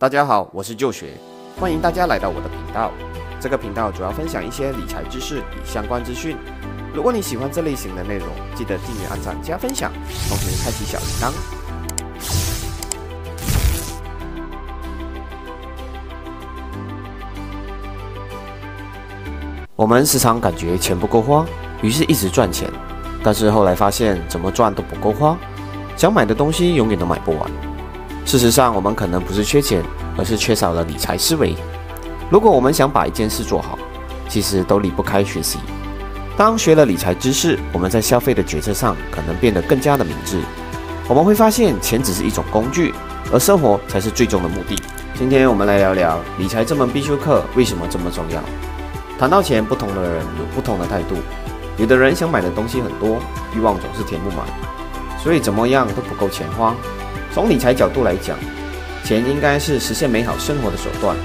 大家好，我是旧学，欢迎大家来到我的频道。这个频道主要分享一些理财知识与相关资讯。如果你喜欢这类型的内容，记得订阅、按赞、加分享，同时开启小铃铛。我们时常感觉钱不够花，于是一直赚钱，但是后来发现怎么赚都不够花，想买的东西永远都买不完。事实上，我们可能不是缺钱，而是缺少了理财思维。如果我们想把一件事做好，其实都离不开学习。当学了理财知识，我们在消费的决策上可能变得更加的明智。我们会发现，钱只是一种工具，而生活才是最终的目的。今天我们来聊聊理财这门必修课为什么这么重要。谈到钱，不同的人有不同的态度。有的人想买的东西很多，欲望总是填不满，所以怎么样都不够钱花。从理财角度来讲，钱应该是实现美好生活的手段。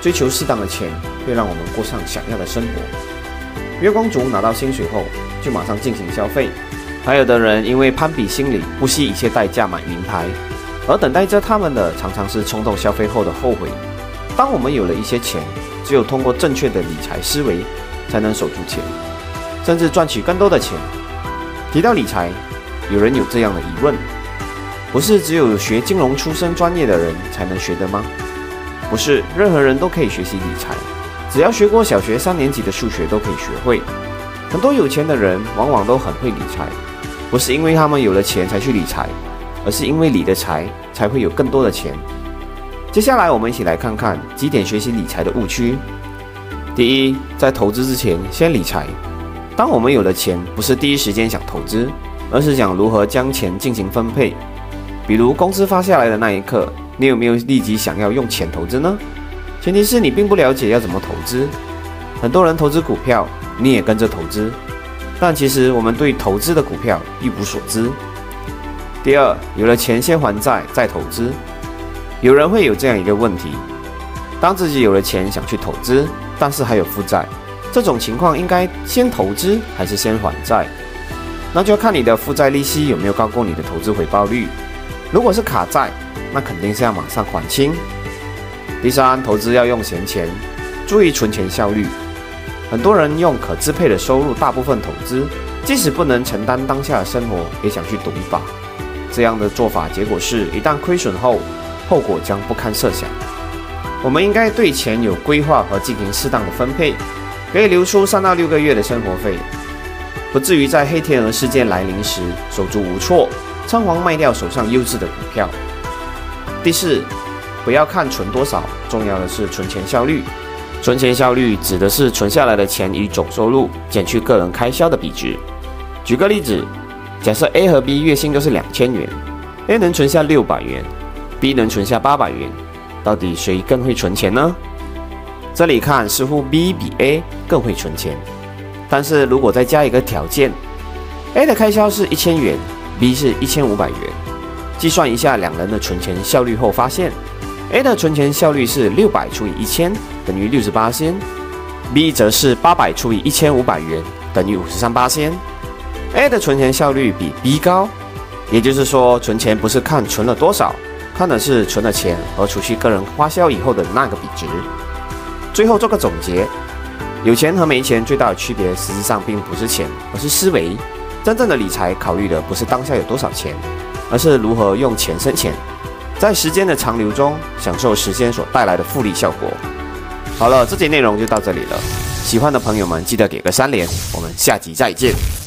追求适当的钱，会让我们过上想要的生活。月光族拿到薪水后，就马上进行消费；还有的人因为攀比心理，不惜一切代价买名牌。而等待着他们的，常常是冲动消费后的后悔。当我们有了一些钱，只有通过正确的理财思维，才能守住钱，甚至赚取更多的钱。提到理财，有人有这样的疑问：不是只有学金融出身专业的人才能学的吗？不是，任何人都可以学习理财，只要学过小学三年级的数学都可以学会。很多有钱的人往往都很会理财，不是因为他们有了钱才去理财，而是因为理的财才会有更多的钱。接下来，我们一起来看看几点学习理财的误区。第一，在投资之前先理财。当我们有了钱，不是第一时间想投资，而是想如何将钱进行分配。比如工资发下来的那一刻，你有没有立即想要用钱投资呢？前提是你并不了解要怎么投资。很多人投资股票，你也跟着投资，但其实我们对投资的股票一无所知。第二，有了钱先还债再投资。有人会有这样一个问题：当自己有了钱想去投资，但是还有负债，这种情况应该先投资还是先还债？那就要看你的负债利息有没有高过你的投资回报率。如果是卡债，那肯定是要马上还清。第三，投资要用闲钱，注意存钱效率。很多人用可支配的收入大部分投资，即使不能承担当下的生活，也想去赌一把。这样的做法结果是一旦亏损后，后果将不堪设想。我们应该对钱有规划和进行适当的分配，可以留出三到六个月的生活费，不至于在黑天鹅事件来临时手足无措，仓皇卖掉手上优质的股票。第四，不要看存多少，重要的是存钱效率。存钱效率指的是存下来的钱与总收入减去个人开销的比值。举个例子，假设 A 和 B 月薪都是两千元，A 能存下六百元。B 能存下八百元，到底谁更会存钱呢？这里看似乎 B 比 A 更会存钱，但是如果再加一个条件，A 的开销是一千元，B 是一千五百元，计算一下两人的存钱效率后，发现 A 的存钱效率是六百除以一千等于六十八仙，B 则是八百除以一千五百元等于五十三八仙。A 的存钱效率比 B 高，也就是说，存钱不是看存了多少。看的是存了钱和除去个人花销以后的那个比值。最后做个总结：有钱和没钱最大的区别，实际上并不是钱，而是思维。真正的理财考虑的不是当下有多少钱，而是如何用钱生钱，在时间的长流中享受时间所带来的复利效果。好了，这节内容就到这里了。喜欢的朋友们记得给个三连，我们下集再见。